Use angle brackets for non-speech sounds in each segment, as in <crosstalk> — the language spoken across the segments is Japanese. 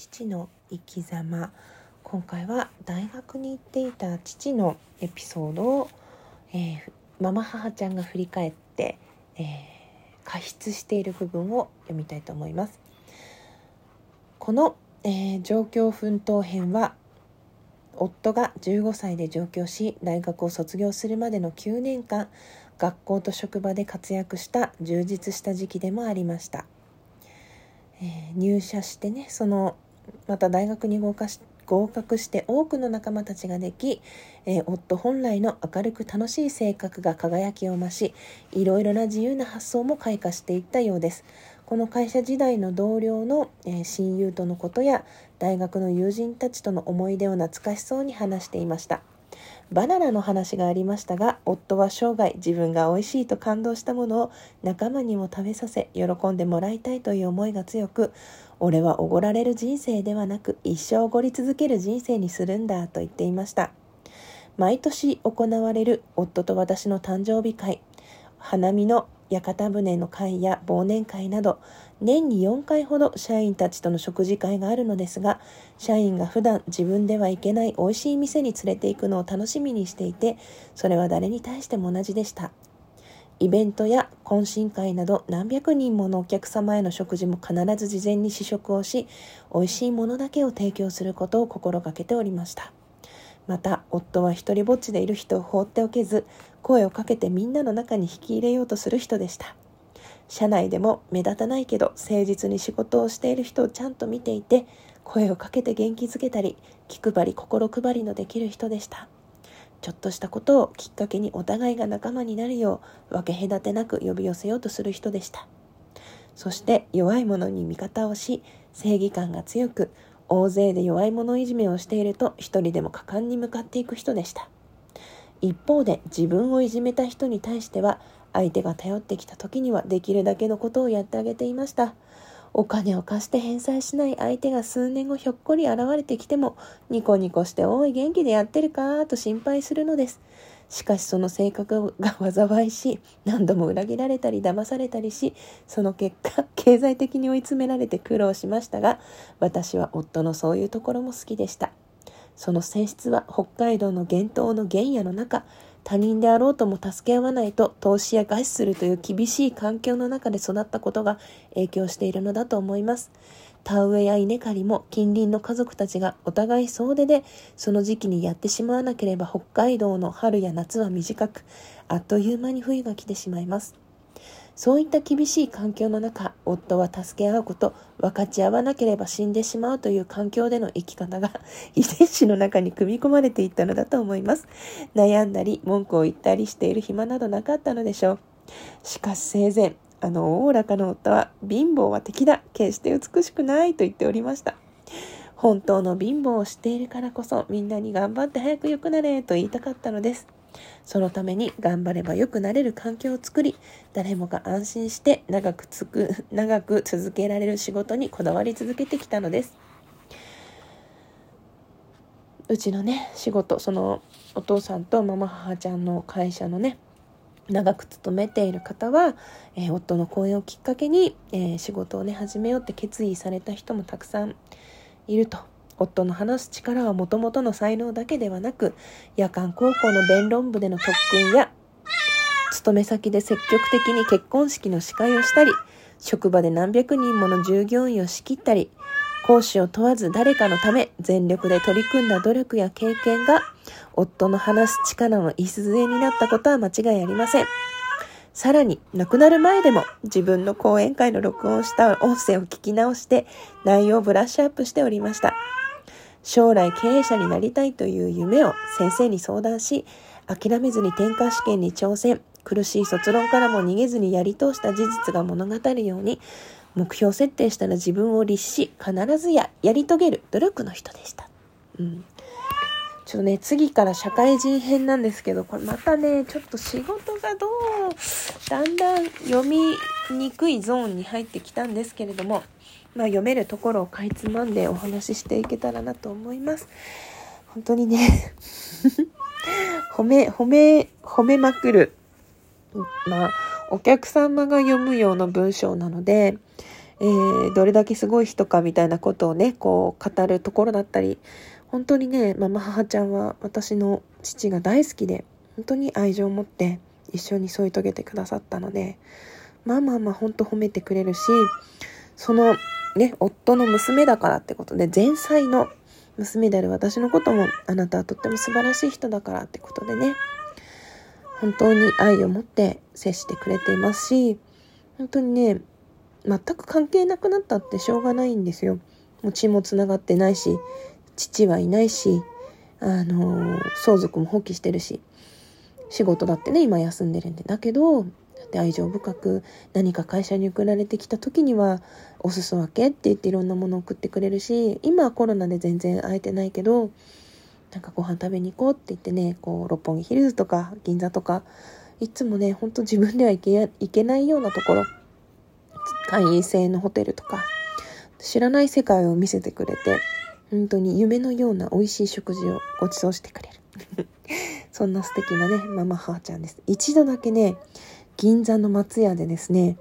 父の生き様。今回は大学に行っていた父のエピソードを、えー、ママ母ちゃんが振り返って、えー、過失している部分を読みたいと思います。この、えー、状況奮闘編は夫が15歳で上京し大学を卒業するまでの9年間学校と職場で活躍した充実した時期でもありました、えー、入社してねそのまた大学に合格し合格して多くの仲間たちができ、えー、夫本来の明るく楽しい性格が輝きを増しいろいろな自由な発想も開花していったようです。この会社時代の同僚の、えー、親友とのことや大学の友人たちとの思い出を懐かしそうに話していました。バナナの話がありましたが夫は生涯自分が美味しいと感動したものを仲間にも食べさせ喜んでもらいたいという思いが強く俺はおごられる人生ではなく一生おごり続ける人生にするんだと言っていました。毎年行われる夫と私の誕生日会花見の屋形船の会や忘年会など年に4回ほど社員たちとの食事会があるのですが社員が普段自分では行けない美味しい店に連れて行くのを楽しみにしていてそれは誰に対しても同じでした。イベントや懇親会など何百人ものお客様への食事も必ず事前に試食をし美味しいものだけを提供することを心がけておりました。また夫は一りぼっちでいる人を放っておけず声をかけてみんなの中に引き入れようとする人でした。社内でも目立たないけど誠実に仕事をしている人をちゃんと見ていて声をかけて元気づけたり気配り心配りのできる人でした。ちょっとしたことをきっかけにお互いが仲間になるよう分け隔てなく呼び寄せようとする人でした。そして弱い者に味方をし正義感が強く大勢で弱い者いじめをしていると一人でも果敢に向かっていく人でした。一方で自分をいじめた人に対しては相手が頼ってきた時にはできるだけのことをやってあげていました。お金を貸して返済しない相手が数年後ひょっこり現れてきてもニコニコして「おい元気でやってるか?」と心配するのですしかしその性格が災いし何度も裏切られたり騙されたりしその結果 <laughs> 経済的に追い詰められて苦労しましたが私は夫のそういうところも好きでしたその性質は北海道の厳冬の原野の中他人であろうとも助け合わないと投資や餓死するという厳しい環境の中で育ったことが影響しているのだと思います。田植えや稲刈りも近隣の家族たちがお互い総出でその時期にやってしまわなければ北海道の春や夏は短くあっという間に冬が来てしまいます。そういった厳しい環境の中夫は助け合うこと分かち合わなければ死んでしまうという環境での生き方が <laughs> 遺伝子の中に組み込まれていったのだと思います悩んだり文句を言ったりしている暇などなかったのでしょうしかし生前あの、おおらかな夫は、貧乏は敵だ。決して美しくないと言っておりました。本当の貧乏を知っているからこそ、みんなに頑張って早く良くなれと言いたかったのです。そのために頑張れば良くなれる環境を作り、誰もが安心して長くつく、長く続けられる仕事にこだわり続けてきたのです。うちのね、仕事、そのお父さんとママ母ちゃんの会社のね、長く勤めている方は、えー、夫の講演をきっかけに、えー、仕事をね始めようって決意された人もたくさんいると夫の話す力はもともとの才能だけではなく夜間高校の弁論部での特訓や勤め先で積極的に結婚式の司会をしたり職場で何百人もの従業員を仕切ったり講師を問わず誰かのため全力で取り組んだ努力や経験が夫の話す力の礎になったことは間違いありません。さらに、亡くなる前でも自分の講演会の録音した音声を聞き直して内容をブラッシュアップしておりました。将来経営者になりたいという夢を先生に相談し、諦めずに転科試験に挑戦、苦しい卒論からも逃げずにやり通した事実が物語るように、目標設定したら自分を律し、必ずややり遂げる努力の人でした。うん。ちょっとね、次から社会人編なんですけど、これまたね、ちょっと仕事がどう、だんだん読みにくいゾーンに入ってきたんですけれども、まあ読めるところをかいつまんでお話ししていけたらなと思います。本当にね <laughs> 褒め、褒め、褒めまくる。まあ、お客様が読むような文章なので、えー、どれだけすごい人かみたいなことをねこう語るところだったり本当にねママ母ちゃんは私の父が大好きで本当に愛情を持って一緒に添い遂げてくださったのでまあまあまあ本当褒めてくれるしそのね夫の娘だからってことで前妻の娘である私のこともあなたはとっても素晴らしい人だからってことでね本当に愛を持って接してくれていますし本当にね全く関係なくなったってしょうがないんですよ。もう血もつながってないし父はいないしあの相続も放棄してるし仕事だってね今休んでるんで。だけどで愛情深く何か会社に送られてきた時には「お裾分け」って言っていろんなものを送ってくれるし今はコロナで全然会えてないけどなんかご飯食べに行こうって言ってねこう六本木ヒルズとか銀座とかいつもねほんと自分では行け行けないようなところ会員制のホテルとか知らない世界を見せてくれて本当に夢のような美味しい食事をご馳走してくれる。<laughs> そんな素敵なねママ母ちゃんです。一度だけね銀座の松屋でですね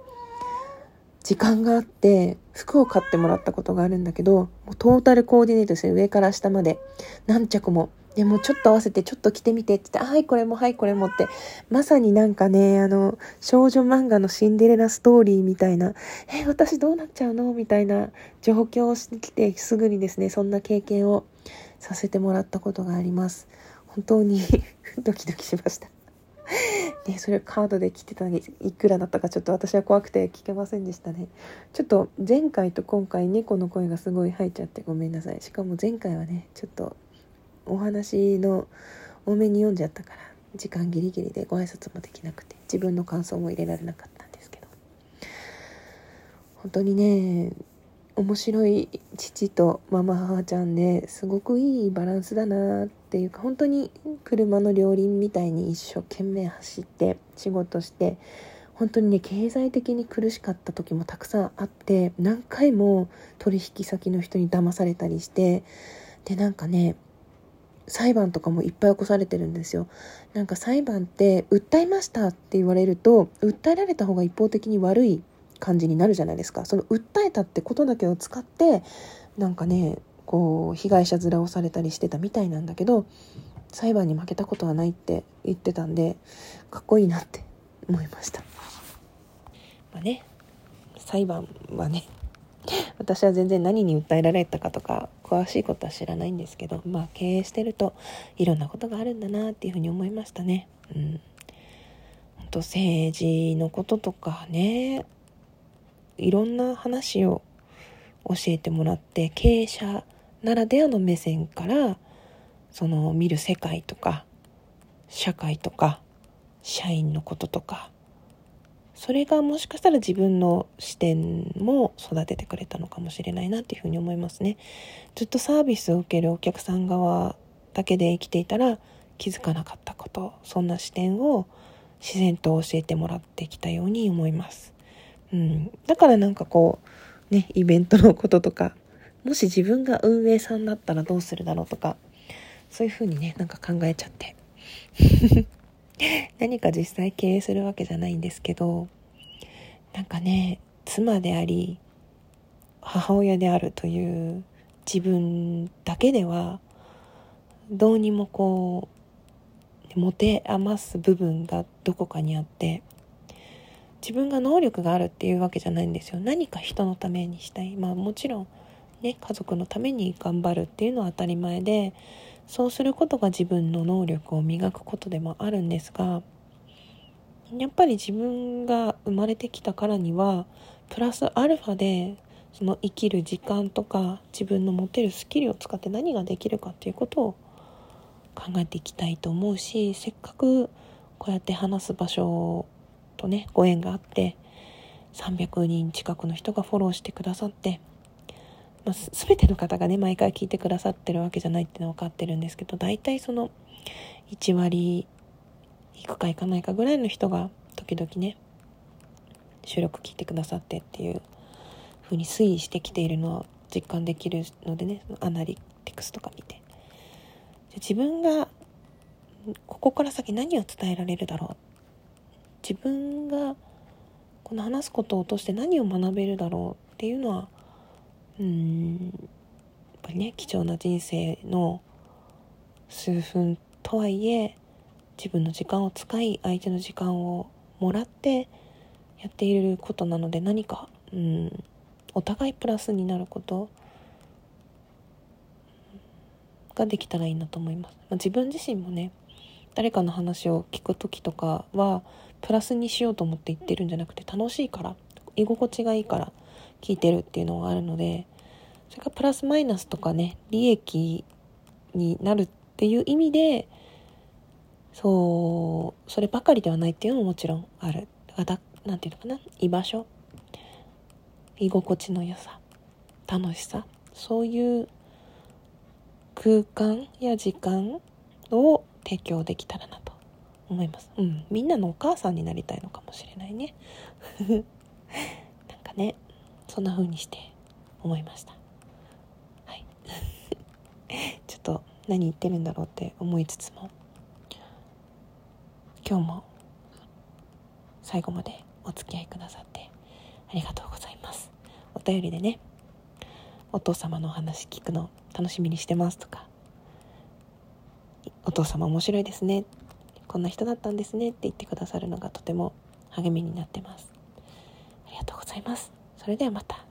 時間があって服を買ってもらったことがあるんだけどもうトータルコーディネートして上から下まで何着もでもちょっと合わせてちょっと着てみてって言って、はいこれもはいこれもってまさになんかねあの少女漫画のシンデレラストーリーみたいなえ私どうなっちゃうの？みたいな状況をしてきてすぐにですねそんな経験をさせてもらったことがあります。本当に <laughs> ドキドキしました。ね、それカードで来てたのにいくらだったかちょっと私は怖くて聞けませんでしたね。ちょっと前回と今回猫の声がすごい入っちゃってごめんなさい。しかも前回はねちょっとお話の多めに読んじゃったから時間ギリギリでご挨拶もできなくて自分の感想も入れられなかったんですけど本当にね面白い父とママ母ちゃんですごくいいバランスだなっていうか本当に車の両輪みたいに一生懸命走って仕事して本当にね経済的に苦しかった時もたくさんあって何回も取引先の人に騙されたりしてでなんかね裁判とかもいっぱい起こされてるんですよ。なんか裁判って訴えましたって言われると訴えられた方が一方的に悪い感じになるじゃないですか。その訴えたってことだけを使ってなんかねこう被害者面をされたりしてたみたいなんだけど裁判に負けたことはないって言ってたんでかっこいいなって思いました。まあね裁判はね私は全然何に訴えられたかとか詳しいことは知らないんですけどまあ経営してるといろんなことがあるんだなっていうふうに思いましたね。うん。と政治のこととかねいろんな話を教えてもらって経営者ならではの目線からその見る世界とか社会とか社員のこととかそれがもしかしたら自分の視点も育ててくれたのかもしれないなっていうふうに思いますね。ずっとサービスを受けるお客さん側だけで生きていたら気づかなかったことそんな視点を自然と教えてもらってきたように思います。うん、だからなんかこうねイベントのこととかもし自分が運営さんだったらどうするだろうとかそういう風にねなんか考えちゃって。何か実際経営するわけじゃないんですけどなんかね妻であり母親であるという自分だけではどうにもこう持て余す部分がどこかにあって自分が能力があるっていうわけじゃないんですよ。何か人のためにしたい。まあもちろんね家族のために頑張るっていうのは当たり前でそうすることが自分の能力を磨くことでもあるんですがやっぱり自分が生まれてきたからにはプラスアルファでその生きる時間とか自分の持てるスキルを使って何ができるかっていうことを考えていきたいと思うしせっかくこうやって話す場所とねご縁があって300人近くの人がフォローしてくださって、まあ、全ての方がね毎回聞いてくださってるわけじゃないってのは分かってるんですけど大体その1割いくかいかないかぐらいの人が時々ね収録聞いてくださってっていう風に推移してきているのは実感できるのでねアナリティクスとか見て。自分がここから先何を伝えられるだろう。自分がこの話すことを通して何を学べるだろうっていうのはうんやっぱりね貴重な人生の数分とはいえ自分の時間を使い相手の時間をもらってやっていることなので何かうんお互いプラスになることができたらいいなと思います、まあ、自分自身もね誰かの話を聞く時とかはプラスにしようと思って言ってるんじゃなくて楽しいから居心地がいいから聞いてるっていうのがあるのでそれがプラスマイナスとかね利益になるっていう意味でそうそればかりではないっていうのももちろんある。だからなんていうのかな居場所。居心地の良さ。楽しさ。そういう空間や時間を提供できたらなと思います。うん。みんなのお母さんになりたいのかもしれないね。そんな風にして思いました。はい。<laughs> ちょっと何言ってるんだろうって思いつつも今日も最後までお付き合いくださってありがとうございます。お便りでねお父様のお話聞くの楽しみにしてますとかお父様面白いですねこんな人だったんですねって言ってくださるのがとても励みになってます。ありがとうございます。それではまた。